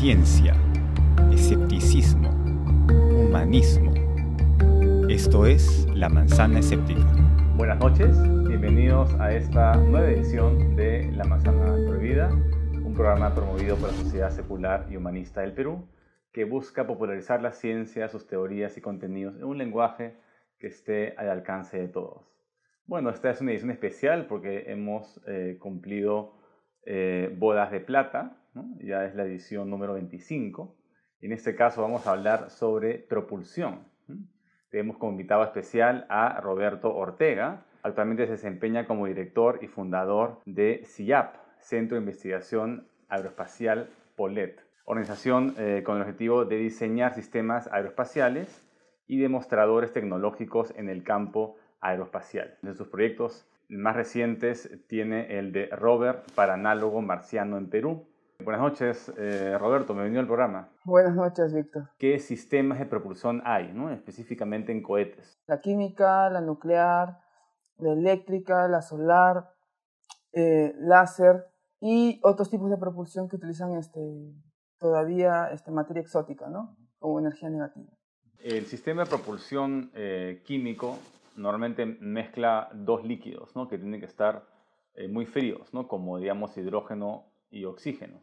ciencia, escepticismo, humanismo. Esto es La Manzana Escéptica. Buenas noches, bienvenidos a esta nueva edición de La Manzana Prohibida, un programa promovido por la Sociedad Secular y Humanista del Perú que busca popularizar la ciencia, sus teorías y contenidos en un lenguaje que esté al alcance de todos. Bueno, esta es una edición especial porque hemos eh, cumplido eh, bodas de plata, ya es la edición número 25. En este caso vamos a hablar sobre propulsión. Tenemos como invitado especial a Roberto Ortega. Actualmente se desempeña como director y fundador de CIAP, Centro de Investigación Aeroespacial POLET, organización eh, con el objetivo de diseñar sistemas aeroespaciales y demostradores tecnológicos en el campo aeroespacial. De sus proyectos más recientes tiene el de Rover para análogo marciano en Perú. Buenas noches, eh, Roberto, bienvenido al programa. Buenas noches, Víctor. ¿Qué sistemas de propulsión hay, ¿no? específicamente en cohetes? La química, la nuclear, la eléctrica, la solar, eh, láser y otros tipos de propulsión que utilizan este, todavía este, materia exótica, ¿no? Como energía negativa. El sistema de propulsión eh, químico normalmente mezcla dos líquidos, ¿no? Que tienen que estar eh, muy fríos, ¿no? Como, digamos, hidrógeno y oxígeno,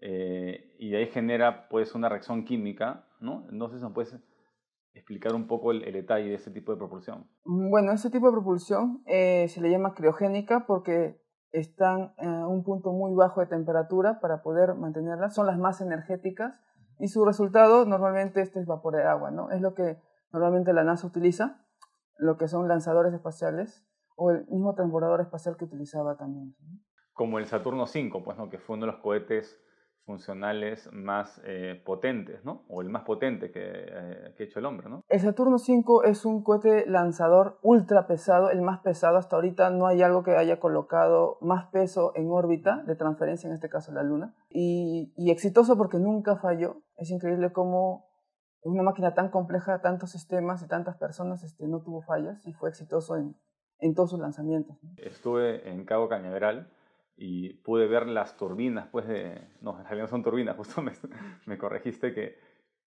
Eh, y ahí genera, pues, una reacción química, ¿no? Entonces, ¿nos puedes explicar un poco el, detalle de ese tipo de propulsión? Bueno, ese tipo de propulsión eh, se le llama criogénica porque están a un punto muy bajo de temperatura para poder mantenerlas, son las más energéticas y su resultado normalmente este es vapor de agua, ¿no? Es lo que normalmente la NASA utiliza lo que son lanzadores espaciales o el mismo transbordador espacial que utilizaba también. Como el Saturno V, pues, ¿no? que fue uno de los cohetes funcionales más eh, potentes, ¿no? O el más potente que, eh, que, ha hecho el hombre, ¿no? El Saturno V es un cohete lanzador ultra pesado, el más pesado hasta ahorita. No hay algo que haya colocado más peso en órbita de transferencia, en este caso la Luna. Y, y exitoso porque nunca falló. Es increíble cómo una máquina tan compleja, tantos sistemas y tantas personas, este, no tuvo fallas y fue exitoso en, en todos sus lanzamientos. Estuve en Cabo Cañaveral y pude ver las turbinas, pues de... No, en realidad no son turbinas, justo me, me corregiste que,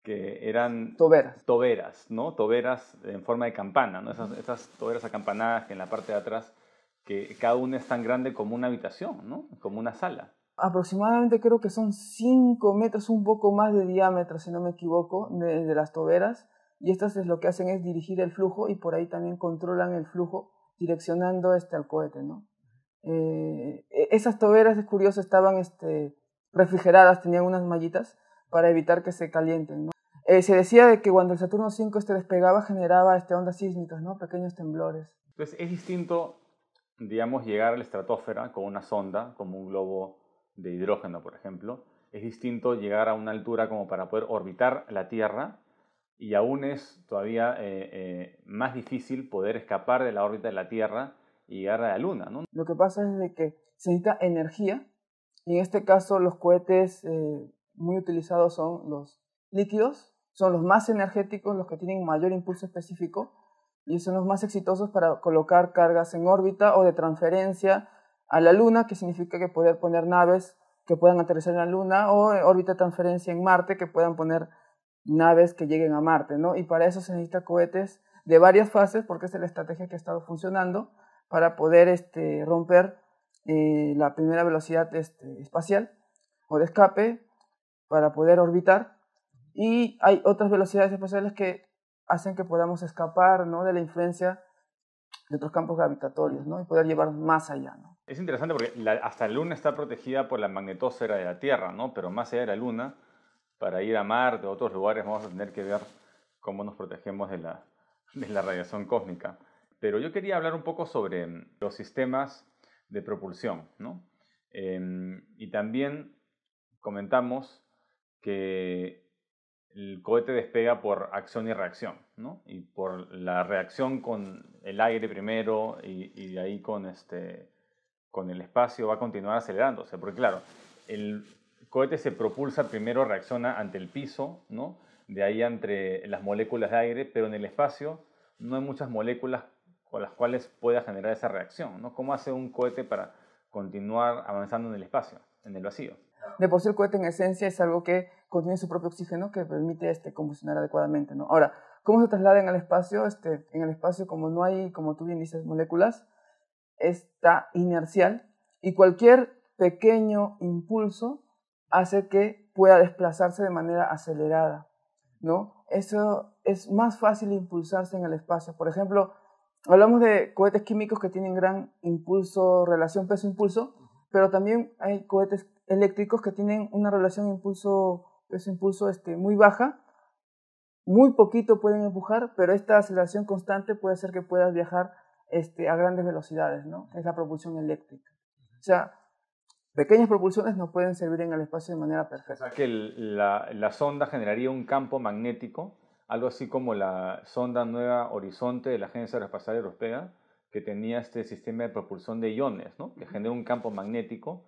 que eran... Toberas. Toberas, ¿no? Toberas en forma de campana, ¿no? Esas, esas toberas acampanadas que en la parte de atrás, que cada una es tan grande como una habitación, ¿no? Como una sala aproximadamente creo que son 5 metros, un poco más de diámetro, si no me equivoco, de, las toberas. Y estas es lo que hacen es dirigir el flujo y por ahí también controlan el flujo direccionando este al cohete, ¿no? Eh, esas toberas, es curioso, estaban este, refrigeradas, tenían unas mallitas para evitar que se calienten, ¿no? Eh, se decía de que cuando el Saturno 5 este despegaba generaba este, ondas sísmicas, ¿no? Pequeños temblores. Entonces es distinto, digamos, llegar a la estratosfera con una sonda, como un globo de hidrógeno, por ejemplo, es distinto llegar a una altura como para poder orbitar la Tierra y aún es todavía eh, eh, más difícil poder escapar de la órbita de la Tierra y llegar a la Luna. ¿no? Lo que pasa es de que se necesita energía y en este caso los cohetes eh, muy utilizados son los líquidos, son los más energéticos, los que tienen mayor impulso específico y son los más exitosos para colocar cargas en órbita o de transferencia a la Luna, que significa que poder poner naves que puedan aterrizar en la Luna, o órbita de transferencia en Marte, que puedan poner naves que lleguen a Marte, ¿no? Y para eso se necesita cohetes de varias fases, porque esa es la estrategia que ha estado funcionando, para poder este, romper eh, la primera velocidad este, espacial o de escape, para poder orbitar. Y hay otras velocidades espaciales que hacen que podamos escapar ¿no? de la influencia de otros campos gravitatorios, ¿no? Y poder llevar más allá, ¿no? Es interesante porque hasta la Luna está protegida por la magnetosfera de la Tierra, ¿no? Pero más allá de la Luna, para ir a Marte o otros lugares vamos a tener que ver cómo nos protegemos de la, de la radiación cósmica. Pero yo quería hablar un poco sobre mm, los sistemas de propulsión, ¿no? Em, y también comentamos que el cohete despega por acción y reacción, ¿no? Y por la reacción con el aire primero y, y, de ahí con, este, con el espacio va a continuar acelerándose. Porque claro, el cohete se propulsa primero, reacciona ante el piso, ¿no? De ahí entre las moléculas de aire, pero en el espacio no hay muchas moléculas las cuales pueda generar esa reacción, ¿no? ¿Cómo hace un cohete para continuar avanzando en el espacio, en el vacío? de por sí el cohete en esencia es algo que contiene su propio oxígeno que permite este, combustionar adecuadamente. ¿no? Ahora, ¿cómo se traslada en el espacio? Este, en el espacio, como no hay, como tú bien dices, moléculas, está inercial y cualquier pequeño impulso hace que pueda desplazarse de manera acelerada. ¿no? Eso es más fácil impulsarse en el espacio. Por ejemplo, hablamos de cohetes químicos que tienen gran impulso, relación peso-impulso, pero también hay cohetes eléctricos que tienen una relación impulso peso impulso este, muy baja, muy poquito pueden empujar, pero esta aceleración constante puede hacer que puedas viajar este, a grandes velocidades, ¿no? Es la propulsión eléctrica. O sea, pequeñas propulsiones no pueden servir en el espacio de manera perfecta. O sea, que la, la, sonda generaría un campo magnético, algo así como la sonda Nueva Horizonte de la Agencia Aeroespacial Europea, que tenía este sistema de propulsión de iones, ¿no? Que genera un campo magnético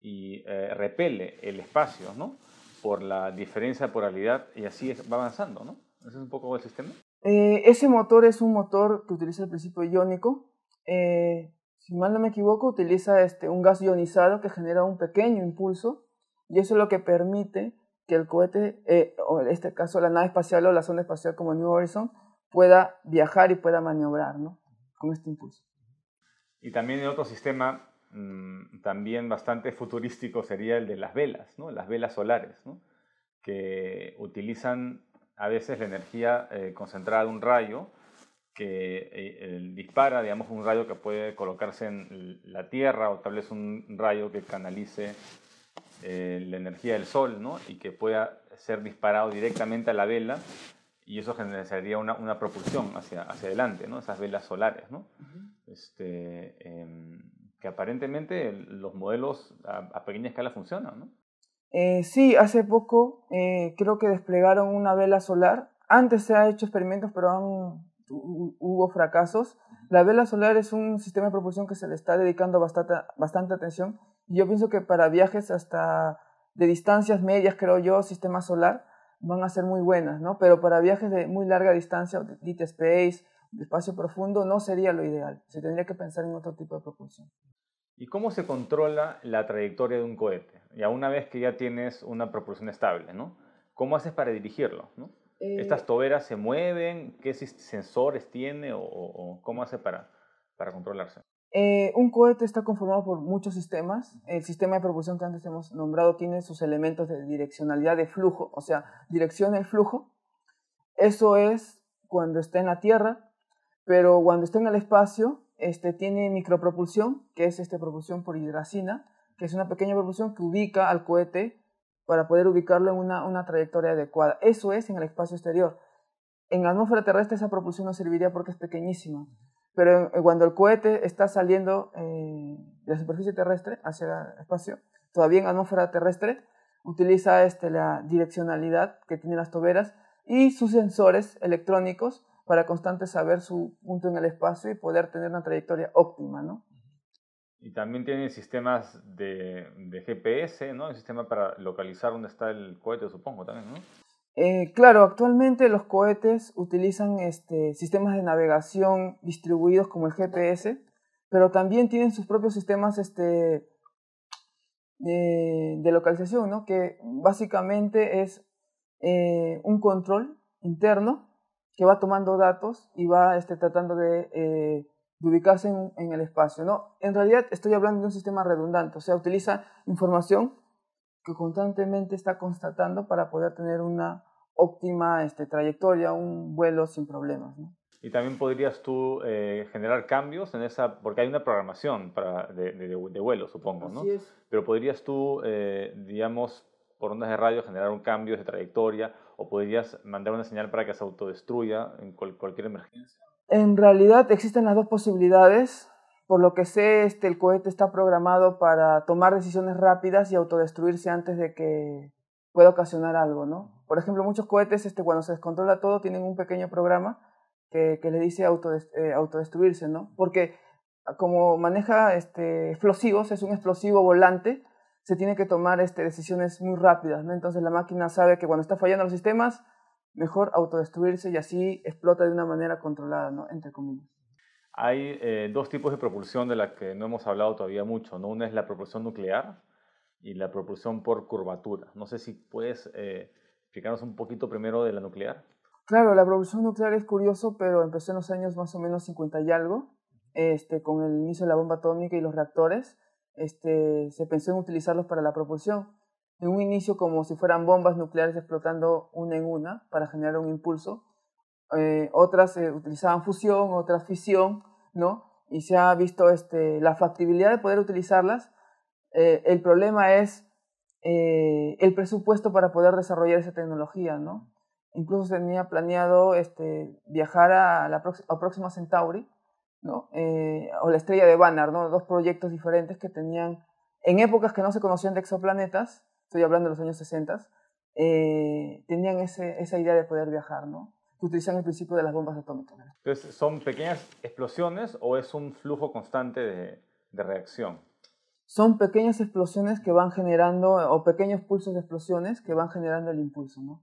y eh, repele el espacio, ¿no? por la diferencia de polaridad y así va avanzando, ¿no? Ese es un poco el sistema. Eh, ese motor es un motor que utiliza el principio iónico. Eh, si mal no me equivoco, utiliza este, un gas ionizado que genera un pequeño impulso y eso es lo que permite que el cohete, eh, o en este caso la nave espacial o la sonda espacial como New Horizon, pueda viajar y pueda maniobrar ¿no? con este impulso. Y también el otro sistema Mm, también bastante futurístico sería el de las velas, ¿no? las velas solares, ¿no? que utilizan a veces la energía eh, concentrada de un rayo que eh, dispara, digamos, un rayo que puede colocarse en la Tierra o tal vez un rayo que canalice eh, la energía del Sol ¿no? y que pueda ser disparado directamente a la vela y eso generaría una, una propulsión hacia, hacia adelante, ¿no? esas velas solares. ¿no? este, em, que aparentemente los modelos a, pequeña escala funcionan, ¿no? Eh, sí, hace poco eh, creo que desplegaron una vela solar. Antes se ha hecho experimentos, pero han, hubo fracasos. La vela solar es un sistema de propulsión que se le está dedicando bastante, bastante atención. Y yo pienso que para viajes hasta de distancias medias, creo yo, sistema solar, van a ser muy buenas, ¿no? Pero para viajes de muy larga distancia, deep space, de espacio profundo, no sería lo ideal. Se tendría que pensar en otro tipo de propulsión. ¿Y cómo se controla la trayectoria de un cohete? Ya una vez que ya tienes una propulsión estable, ¿no? ¿Cómo haces para dirigirlo? ¿no? Eh, ¿Estas toberas se mueven? ¿Qué sensores tiene? ¿O, cómo hace para, para controlarse? Eh, un cohete está conformado por muchos sistemas. El sistema de propulsión que antes hemos nombrado tiene sus elementos de direccionalidad de flujo, o sea, direcciona el flujo. Eso es cuando está en la Tierra, pero cuando está en el espacio este, tiene micropropulsión, que es este, propulsión por hidracina, que es una pequeña propulsión que ubica al cohete para poder ubicarlo en una, una trayectoria adecuada. Eso es en el espacio exterior. En la atmósfera terrestre esa propulsión no serviría porque es pequeñísima, pero cuando el cohete está saliendo eh, de la superficie terrestre hacia el espacio, todavía en atmósfera terrestre, utiliza este, la direccionalidad que tienen las toberas y sus sensores electrónicos para constante saber su punto en el espacio y poder tener una trayectoria óptima, ¿no? Y también tiene sistemas de, de GPS, ¿no? El sistema para localizar dónde está el cohete, supongo, también, ¿no? Eh, claro, actualmente los cohetes utilizan este, sistemas de navegación distribuidos como el GPS, pero también tienen sus propios sistemas este, de, localización, ¿no? que básicamente es eh, un control interno que va tomando datos y va este, tratando de, eh, ubicarse en, el espacio. ¿no? En realidad estoy hablando de un sistema redundante, o sea, utiliza información que constantemente está constatando para poder tener una óptima este, trayectoria, un vuelo sin problemas. ¿no? Y también podrías tú eh, generar cambios en esa, porque hay una programación para, de, de, de vuelo, supongo, ¿no? Pero podrías tú, eh, digamos, por ondas de radio generar un cambio de trayectoria o podrías mandar una señal para que se autodestruya en cualquier emergencia? En realidad existen las dos posibilidades. Por lo que sé, este, el cohete está programado para tomar decisiones rápidas y autodestruirse antes de que pueda ocasionar algo, ¿no? Por ejemplo, muchos cohetes, este, cuando se descontrola todo, tienen un pequeño programa que, que le dice eh, autodestruirse, ¿no? Porque como maneja este, explosivos, es un explosivo volante, se tiene que tomar este, decisiones muy rápidas, ¿no? Entonces la máquina sabe que cuando está fallando los sistemas, mejor autodestruirse y así explota de una manera controlada, ¿no? Entre comillas. Hay eh, dos tipos de propulsión de las que no hemos hablado todavía mucho, ¿no? Una es la propulsión nuclear y la propulsión por curvatura. No sé si puedes eh, explicarnos un poquito primero de la nuclear. Claro, la propulsión nuclear es curioso, pero empezó en los años más o menos 50 y algo, este, con el inicio de la bomba atómica y los reactores. Este, se pensó en utilizarlos para la propulsión. En un inicio como si fueran bombas nucleares explotando una en una para generar un impulso. Eh, otras eh, utilizaban fusión, otras fisión, ¿no? Y se ha visto este, la factibilidad de poder utilizarlas. Eh, el problema es el presupuesto para poder desarrollar esa tecnología, ¿no? Incluso tenía planeado este, viajar a la Próxima Centauri, ¿no? o la estrella de Banner, ¿no? Dos proyectos diferentes que tenían, en épocas que no se conocían de exoplanetas, estoy hablando de los años 60, tenían ese, esa idea de poder viajar, ¿no? Utilizan el principio de las bombas atómicas. Entonces, ¿son pequeñas explosiones o es un flujo constante de, de reacción? Son pequeñas explosiones que van generando, o pequeños pulsos de explosiones que van generando el impulso, ¿no?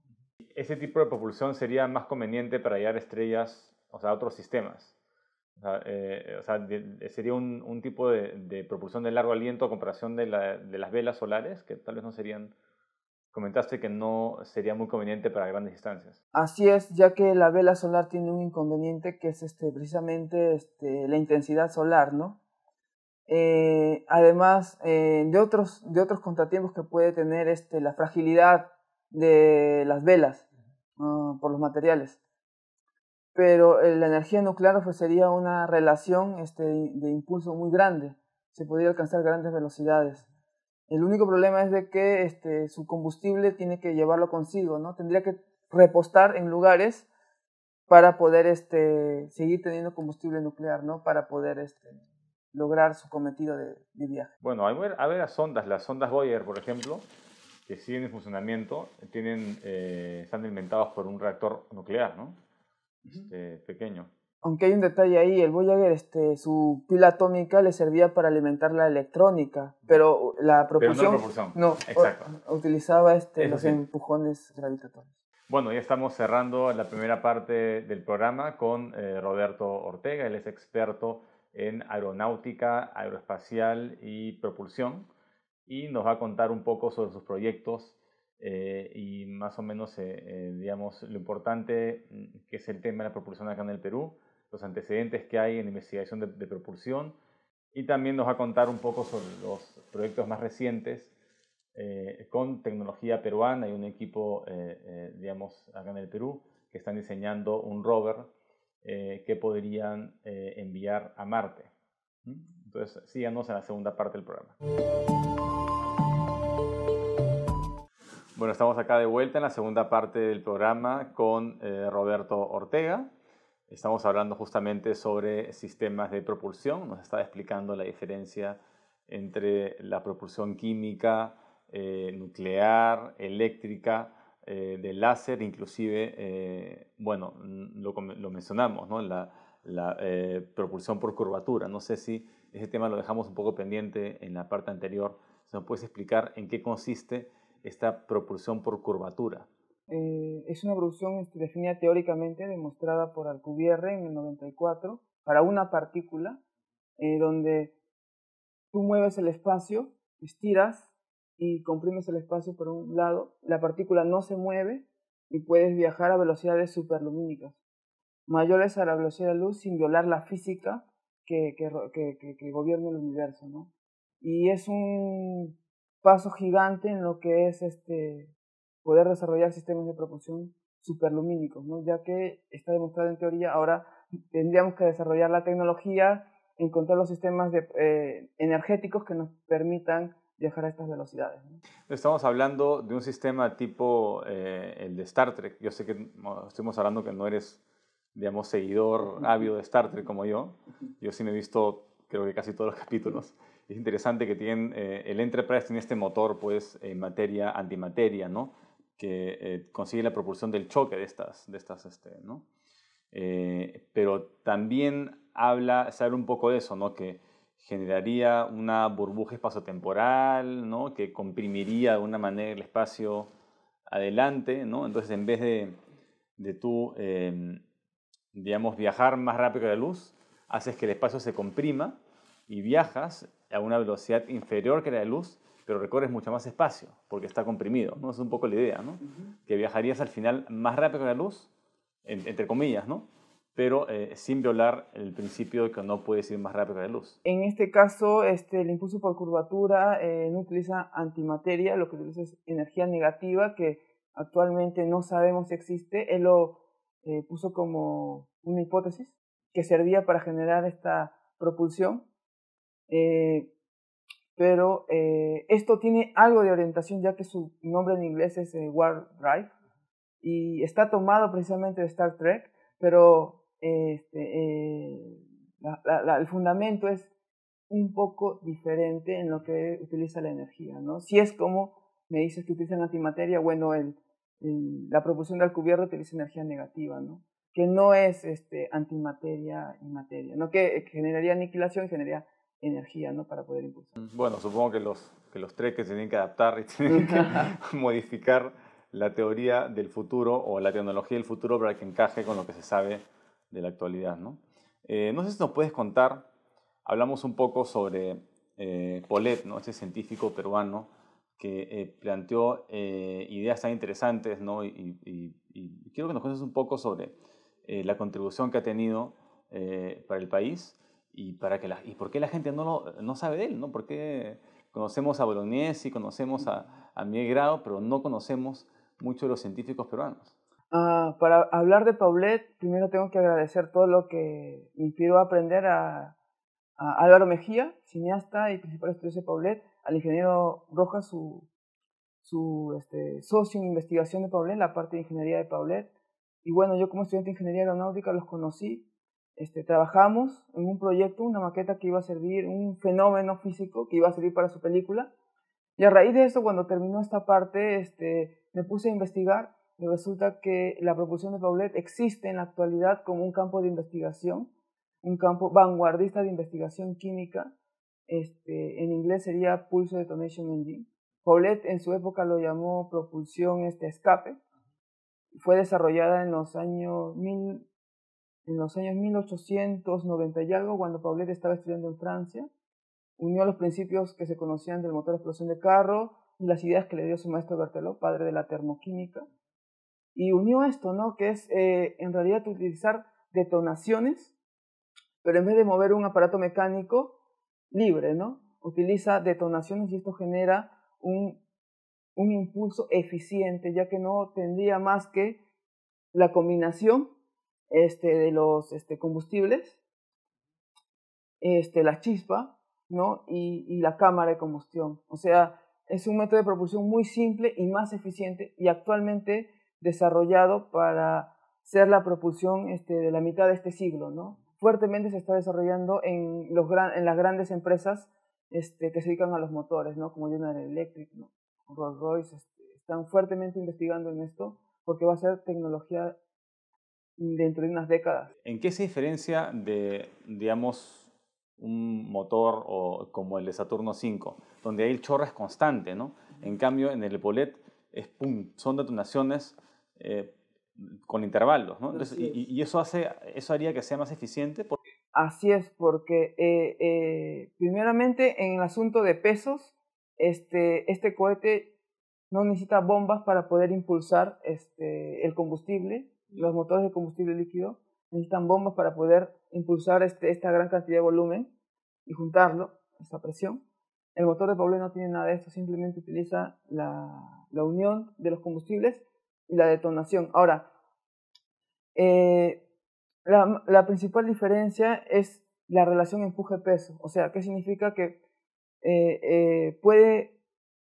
¿Ese tipo de propulsión sería más conveniente para hallar estrellas, o sea, otros sistemas? O sea, eh, o sea sería un, un tipo de, de, propulsión de largo aliento a comparación de, la, de las velas solares, que tal vez no serían comentaste que no sería muy conveniente para grandes distancias. Así es, ya que la vela solar tiene un inconveniente que es este, precisamente este, la intensidad solar, ¿no? Eh, además eh, de, otros, de otros contratiempos que puede tener este, la fragilidad de las velas por los materiales. Pero eh, la energía nuclear ofrecería una relación este, de impulso muy grande, se podría alcanzar grandes velocidades. El único problema es de que este, su combustible tiene que llevarlo consigo, ¿no? Tendría que repostar en lugares para poder este, seguir teniendo combustible nuclear, ¿no? Para poder este, lograr su cometido de, viaje. Bueno, hay, varias sondas, las sondas Voyager, por ejemplo, que siguen en funcionamiento, tienen, eh, están alimentados por un reactor nuclear, ¿no? Este, pequeño aunque hay un detalle ahí, el Voyager, este, su pila atómica le servía para alimentar la electrónica, pero la propulsión, no, utilizaba este, los empujones gravitatorios. Bueno, ya estamos cerrando la primera parte del programa con eh, Roberto Ortega, él es experto en aeronáutica, aeroespacial y propulsión, y nos va a contar un poco sobre sus proyectos eh, y más o menos, eh, digamos, lo importante mm, que es el tema de la propulsión acá en el Perú, los antecedentes que hay en investigación de, propulsión y también nos va a contar un poco sobre los proyectos más recientes eh, con tecnología peruana y un equipo, eh, eh, digamos, acá en el Perú, que están diseñando un rover que podrían enviar a Marte. Entonces, síganos en la segunda parte del programa. Bueno, estamos acá de vuelta en la segunda parte del programa con Roberto Ortega. Estamos hablando justamente sobre sistemas de propulsión. Nos estaba explicando la diferencia entre la propulsión química, eh, nuclear, eléctrica, eh, de láser, inclusive, eh, bueno, lo, lo, mencionamos, ¿no? la, la propulsión por curvatura. No sé si ese tema lo dejamos un poco pendiente en la parte anterior. ¿Se nos puedes explicar en qué consiste esta propulsión por curvatura? Eh, es una producción este, definida teóricamente, demostrada por Alcubierre en el 94, para una partícula, eh, donde tú mueves el espacio, estiras y comprimes el espacio por un lado, la partícula no se mueve y puedes viajar a velocidades superlumínicas, mayores a la velocidad de la luz sin violar la física que, que, que gobierna el universo. ¿no? Y es un paso gigante en lo que es este, poder desarrollar sistemas de propulsión superlumínicos, ¿no? ya que está demostrado en teoría, ahora tendríamos que desarrollar la tecnología, encontrar los sistemas de, eh, energéticos que nos permitan viajar a estas velocidades. Estamos hablando de un sistema tipo eh, el de Star Trek. Yo sé que estamos hablando que no eres, digamos, seguidor ávido de Star Trek como yo. Yo sí me he visto, creo que casi todos los capítulos. Es interesante que tienen, eh, el Enterprise tiene este motor, pues, en materia antimateria, ¿no? Que eh, consigue la propulsión del choque de estas, de estas este, ¿no? Eh, pero también habla, sabe un poco de eso, ¿no? Que generaría una burbuja espaciotemporal, ¿no? Que comprimiría de alguna manera el espacio adelante, ¿no? Entonces, en vez de, de tú, em, digamos, viajar más rápido que la luz, haces que el espacio se comprima y viajas a una velocidad inferior que la luz, pero recorres mucho más espacio porque está comprimido, ¿no? Es un poco la idea, ¿no? Que viajarías al final más rápido que la luz, entre comillas, ¿no? Pero eh, sin violar el principio de que no puedes ir más rápido que la luz. En este caso, este, el impulso por curvatura eh, no utiliza antimateria, lo que utiliza es energía negativa que actualmente no sabemos si existe. Él lo eh, puso como una hipótesis que servía para generar esta propulsión. Eh, pero eh, esto tiene algo de orientación ya que su nombre en inglés es War Drive y está tomado precisamente de Star Trek, pero este, el fundamento es un poco diferente en lo que utiliza la energía. ¿no? Si es como me dices que utilizan antimateria, bueno, el, la propulsión del cubierto utiliza energía negativa, ¿no? que no es este, antimateria y materia, ¿no? que, generaría aniquilación generaría energía ¿no? para poder impulsar. Mm, bueno, supongo que los, que los tres que tienen que adaptar y tienen que modificar la teoría del futuro o la tecnología del futuro para que encaje con lo que se sabe de la actualidad. No, eh, no sé si nos puedes contar, hablamos un poco sobre eh, Polet, ¿no? ese científico peruano que eh, planteó ideas tan interesantes, ¿no? Y, quiero que nos cuentes un poco sobre la contribución que ha tenido para el país y, para que la, y por qué la gente no, lo, no sabe de él, ¿no? Porque conocemos a Bolognesi, conocemos a, a Miguel pero no conocemos mucho de los científicos peruanos. Ah, para hablar de Paulet, primero tengo que agradecer todo lo que me inspiró a aprender a, a Álvaro Mejía, cineasta y principal estudioso de Paulet, al ingeniero Rojas, su, su este, socio en investigación de Paulet, la parte de ingeniería de Paulet. Y bueno, yo como estudiante de ingeniería aeronáutica los conocí. Este, trabajamos en un proyecto, una maqueta que iba a servir, un fenómeno físico que iba a servir para su película. Y a raíz de eso, cuando terminó esta parte, este, me puse a investigar y resulta que la propulsión de Paulet existe en la actualidad como un campo de investigación, un campo vanguardista de investigación química este, en inglés sería Pulse Detonation Engine. Paulette en su época lo llamó propulsión este, escape. Fue desarrollada en los años mil, en los años 1890 y algo, cuando Paulette estaba estudiando en Francia. Unió los principios que se conocían del motor de explosión de carro y las ideas que le dio su maestro Berthelot, padre de la termoquímica. Y unió esto, ¿no? Que es eh, en realidad utilizar detonaciones, pero en vez de mover un aparato mecánico, libre, ¿no? Utiliza detonaciones y esto genera un, un impulso eficiente, ya que no tendría más que la combinación este, de los este, combustibles, este, la chispa, ¿no? Y, y, la cámara de combustión. O sea, es un método de propulsión muy simple y más eficiente y actualmente desarrollado para ser la propulsión este, de la mitad de este siglo, ¿no? fuertemente se está desarrollando en, los en las grandes empresas este, que se dedican a los motores, ¿no? como General Electric, ¿no? Rolls Royce, este, están fuertemente investigando en esto porque va a ser tecnología dentro de unas décadas. ¿En qué se diferencia de, digamos, un motor o, como el de Saturno 5, donde ahí el chorro es constante, ¿no? En cambio, en el Epolet es pum, son detonaciones eh, con intervalos, ¿no? y, eso, hace, eso haría que sea más eficiente. Porque... Así es, porque eh, eh, primeramente en el asunto de pesos, este, este cohete no necesita bombas para poder impulsar este, el combustible. Los motores de combustible líquido necesitan bombas para poder impulsar este, esta gran cantidad de volumen y juntarlo, esta presión. El motor de Pauli no tiene nada de esto, simplemente utiliza la, la unión de los combustibles y la detonación. Ahora, eh, la, la, principal diferencia es la relación empuje-peso. O sea, ¿qué significa que eh, eh, puede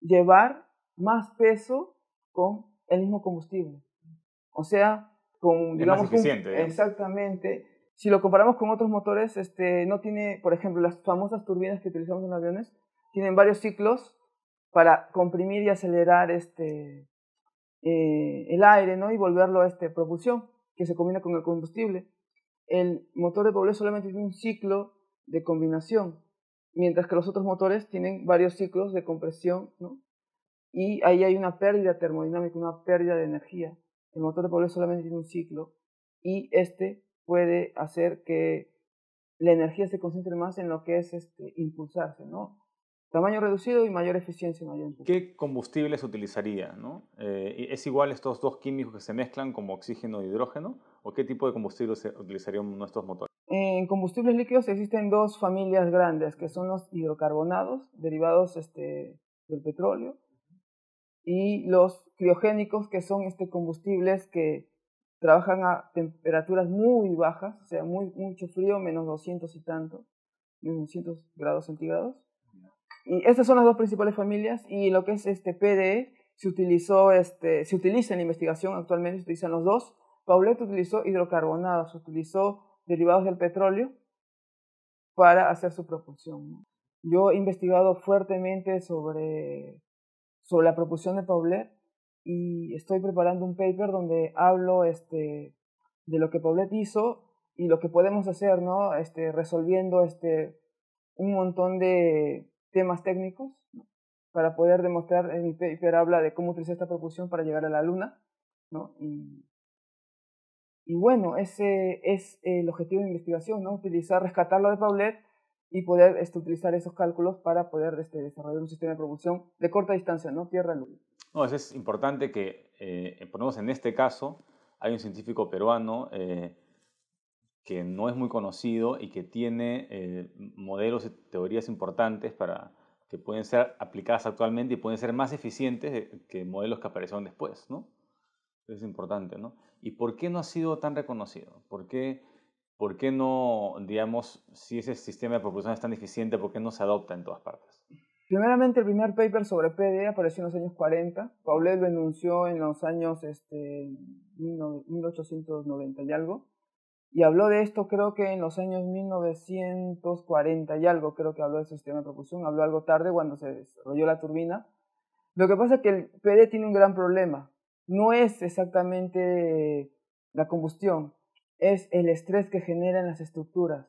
llevar más peso con el mismo combustible? O sea, con, digamos, exactamente. Si lo comparamos con otros motores, este, no tiene, por ejemplo, las famosas turbinas que utilizamos en aviones, tienen varios ciclos para comprimir y acelerar este, eh, el aire ¿no? y volverlo a este, propulsión, que se combina con el combustible. El motor de Paulet solamente tiene un ciclo de combinación, mientras que los otros motores tienen varios ciclos de compresión, ¿no? y ahí hay una pérdida termodinámica, una pérdida de energía. El motor de Paulet solamente tiene un ciclo y este puede hacer que la energía se concentre más en lo que es este, impulsarse, ¿no? tamaño reducido y mayor eficiencia mayor impulso. ¿Qué combustible se utilizaría? ¿no? Eh, ¿Es igual estos dos químicos que se mezclan como oxígeno e hidrógeno? ¿O qué tipo de combustible se utilizarían nuestros motores? En combustibles líquidos existen dos familias grandes, que son los hidrocarbonados, derivados este, del petróleo, y los criogénicos, que son este, combustibles que trabajan a temperaturas muy bajas, o sea, muy, mucho frío, menos 200 y tanto, menos 200 grados centígrados. Y estas son las dos principales familias, y lo que es este PDE se, utilizó, este, se utiliza en investigación actualmente, se utilizan los dos. Paulette utilizó hidrocarbonados, utilizó derivados del petróleo para hacer su propulsión. Yo he investigado fuertemente sobre, sobre la propulsión de Paulette y estoy preparando un paper donde hablo este, de lo que Paulette hizo y lo que podemos hacer, ¿no? Este, resolviendo este, un montón de temas técnicos para poder demostrar, en mi paper habla de cómo utilizar esta propulsión para llegar a la Luna, ¿no? Y, y bueno, ese es el objetivo de investigación, ¿no? Utilizar, rescatarlo de Paulette y poder este, utilizar esos cálculos para poder este, desarrollar un sistema de propulsión de corta distancia, ¿no? Tierra-Luna. No, es importante que, eh, ponemos en este caso, hay un científico peruano eh, que no es muy conocido y que tiene eh, modelos y teorías importantes para que pueden ser aplicadas actualmente y pueden ser más eficientes que modelos que aparecieron después, ¿no? Es importante, ¿no? ¿Y por qué no ha sido tan reconocido? ¿Por qué, por qué no, digamos, si ese sistema de propulsión es tan eficiente, por qué no se adopta en todas partes? Primeramente, el primer paper sobre PD apareció en los años 40. Paulet lo enunció en los años este, 1890 y algo. Y habló de esto creo que en los años 1940 y algo, creo que habló del sistema de propulsión. Habló algo tarde cuando se desarrolló la turbina. Lo que pasa es que el PD tiene un gran problema. No es exactamente la combustión, es el estrés que genera en las estructuras.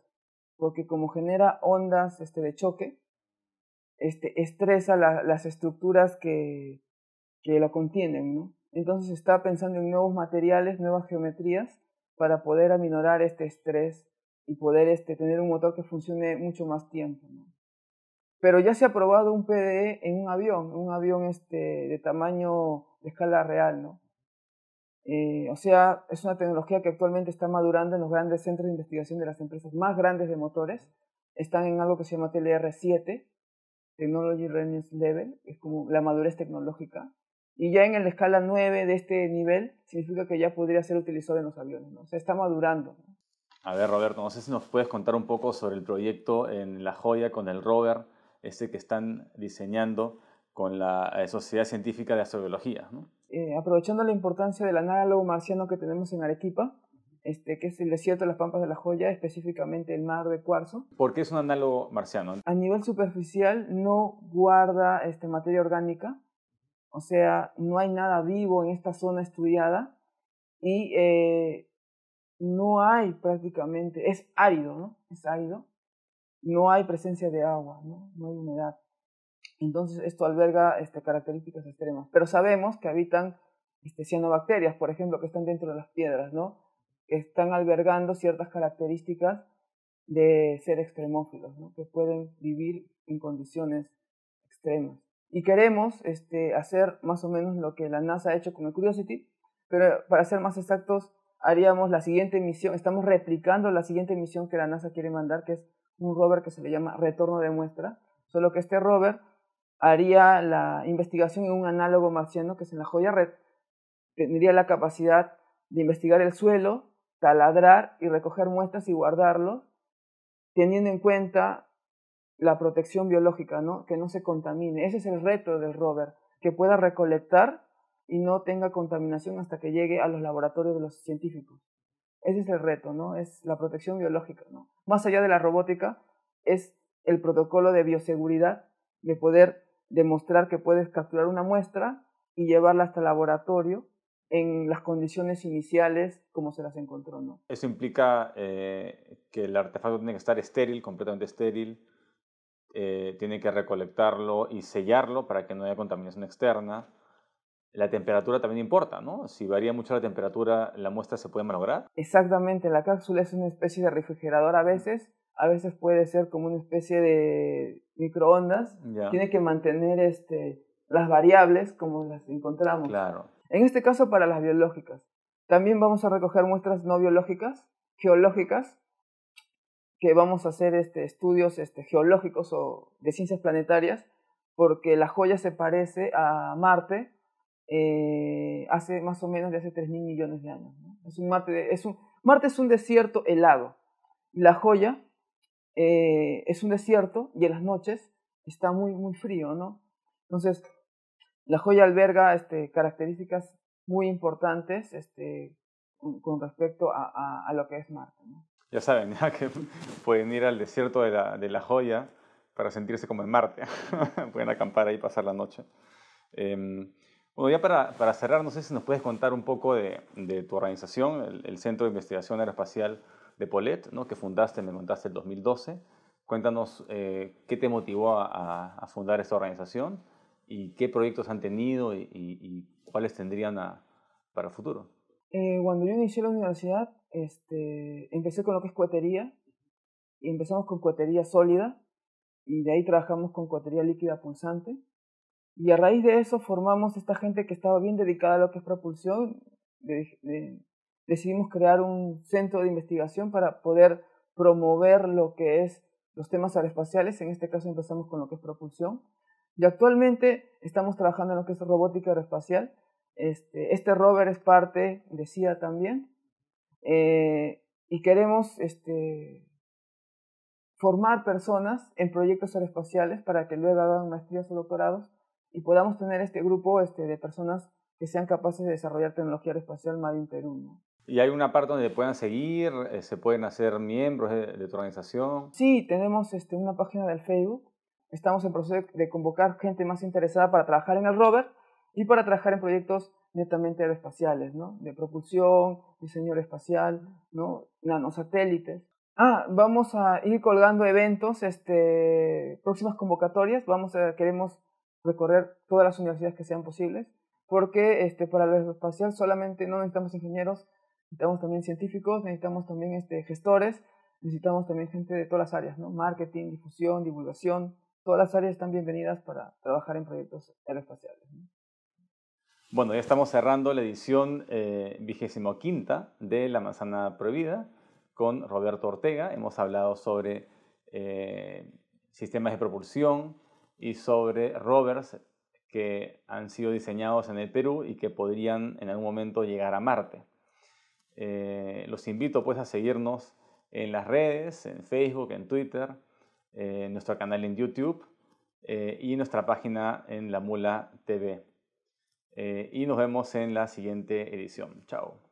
Porque como genera ondas este, de choque, este, estresa las estructuras que, que lo contienen, ¿no? Entonces está pensando en nuevos materiales, nuevas geometrías para poder aminorar este estrés y poder este, tener un motor que funcione mucho más tiempo. ¿no? Pero ya se ha probado un PDE en un avión, un avión este, de tamaño de escala real, ¿no? Eh, o sea, es una tecnología que actualmente está madurando en los grandes centros de investigación de las empresas más grandes de motores. Están en algo que se llama TLR7, Technology Readiness Level, es como la madurez tecnológica. Y ya en la escala 9 de este nivel, significa que ya podría ser utilizado en los aviones, ¿no? O sea, está madurando. A ver, Roberto, no sé si nos puedes contar un poco sobre el proyecto en La Joya con el rover, este que están diseñando con la eh, Sociedad Científica de Astrobiología. ¿no? Eh, aprovechando la importancia del análogo marciano que tenemos en Arequipa, este, que es el desierto de las Pampas de la Joya, específicamente el mar de cuarzo. ¿Por qué es un análogo marciano? A nivel superficial no guarda este, materia orgánica, o sea, no hay nada vivo en esta zona estudiada y eh, no hay prácticamente, es árido, ¿no? Es árido, no hay presencia de agua, ¿no? No hay humedad. Entonces esto alberga este, características extremas. Pero sabemos que habitan este, cianobacterias, por ejemplo, que están dentro de las piedras, ¿no? están albergando ciertas características de ser extremófilos, que pueden vivir en condiciones extremas. Y queremos este, hacer más o menos lo que la NASA ha hecho con el Curiosity, pero para ser más exactos, haríamos la siguiente misión, estamos replicando la siguiente misión que la NASA quiere mandar, que es un rover que se le llama retorno de muestra, solo que este rover haría la investigación en un análogo marciano que es en la joya red, tendría la capacidad de investigar el suelo, taladrar y recoger muestras y guardarlos, teniendo en cuenta la protección biológica, ¿no? que no se contamine. Ese es el reto del rover, que pueda recolectar y no tenga contaminación hasta que llegue a los laboratorios de los científicos. Ese es el reto, ¿no? Es la protección biológica, ¿no? Más allá de la robótica, es el protocolo de bioseguridad, de poder demostrar que puedes capturar una muestra y llevarla hasta el laboratorio en las condiciones iniciales como se las encontró. ¿no? Eso implica eh, que el artefacto tiene que estar estéril, completamente estéril, eh, tiene que recolectarlo y sellarlo para que no haya contaminación externa. La temperatura también importa, ¿no? Si varía mucho la temperatura, la muestra se puede malograr. Exactamente, la cápsula es una especie de refrigerador a veces, a veces puede ser como una especie de microondas. Tiene que mantener este, las variables como las encontramos. Claro. En este caso para las biológicas. También vamos a recoger muestras no biológicas, geológicas, que vamos a hacer este, estudios este, geológicos o de ciencias planetarias, porque la joya se parece a Marte eh, hace más o menos de hace 3 mil millones de años. Es un Marte, es un, Marte es un desierto helado. Y la joya eh, es un desierto y en las noches está muy, muy frío, ¿no? Entonces, la joya alberga este, características muy importantes este, con respecto a, a, lo que es Marte. Ya saben, ya que pueden ir al desierto de la, de la joya para sentirse como en Marte. pueden acampar ahí y pasar la noche. Em, bueno, ya para, para, cerrar, no sé si nos puedes contar un poco de, de tu organización, el, el, Centro de Investigación Aeroespacial de Polet, ¿no? que fundaste, me contaste, en 2012. Cuéntanos eh, qué te motivó a, fundar esta organización y qué proyectos han tenido y, cuáles tendrían para el futuro. Eh, cuando yo inicié la universidad, este, empecé con lo que es cuetería y empezamos con cuetería sólida y de ahí trabajamos con cuetería líquida pulsante y a raíz de eso formamos esta gente que estaba bien dedicada a lo que es propulsión. Decidimos crear un centro de investigación para poder promover lo que es los temas aeroespaciales. En este caso empezamos con lo que es propulsión. Y actualmente estamos trabajando en lo que es robótica aeroespacial. Este, este rover es parte de CIA también. Eh, y queremos este, formar personas en proyectos aeroespaciales para que luego hagan maestrías o doctorados y podamos tener este grupo este, de personas que sean capaces de desarrollar tecnología aeroespacial Made in. ¿Y hay una parte donde puedan seguir? Eh, ¿Se pueden hacer miembros de, tu organización? Sí, tenemos este, una página del Facebook. Estamos en proceso de convocar gente más interesada para trabajar en el rover y para trabajar en proyectos netamente aeroespaciales, ¿no? De propulsión, diseño aeroespacial, ¿no? Nanosatélites. Ah, vamos a ir colgando eventos, este, próximas convocatorias. Vamos a, queremos recorrer todas las universidades que sean posibles, porque este, para el aeroespacial solamente no necesitamos ingenieros, necesitamos también científicos, necesitamos también este, gestores, necesitamos también gente de todas las áreas, ¿no? marketing, difusión, divulgación, todas las áreas están bienvenidas para trabajar en proyectos aeroespaciales. Bueno, ya estamos cerrando la edición eh, vigésimo quinta de La Manzana Prohibida con Roberto Ortega. Hemos hablado sobre eh, sistemas de propulsión y sobre rovers que han sido diseñados en el Perú y que podrían en algún momento llegar a Marte. Eh, los invito pues a seguirnos en las redes, en Facebook, en Twitter, en nuestro canal en YouTube y nuestra página en La Mula TV. Eh, y nos vemos en la siguiente edición. Chao.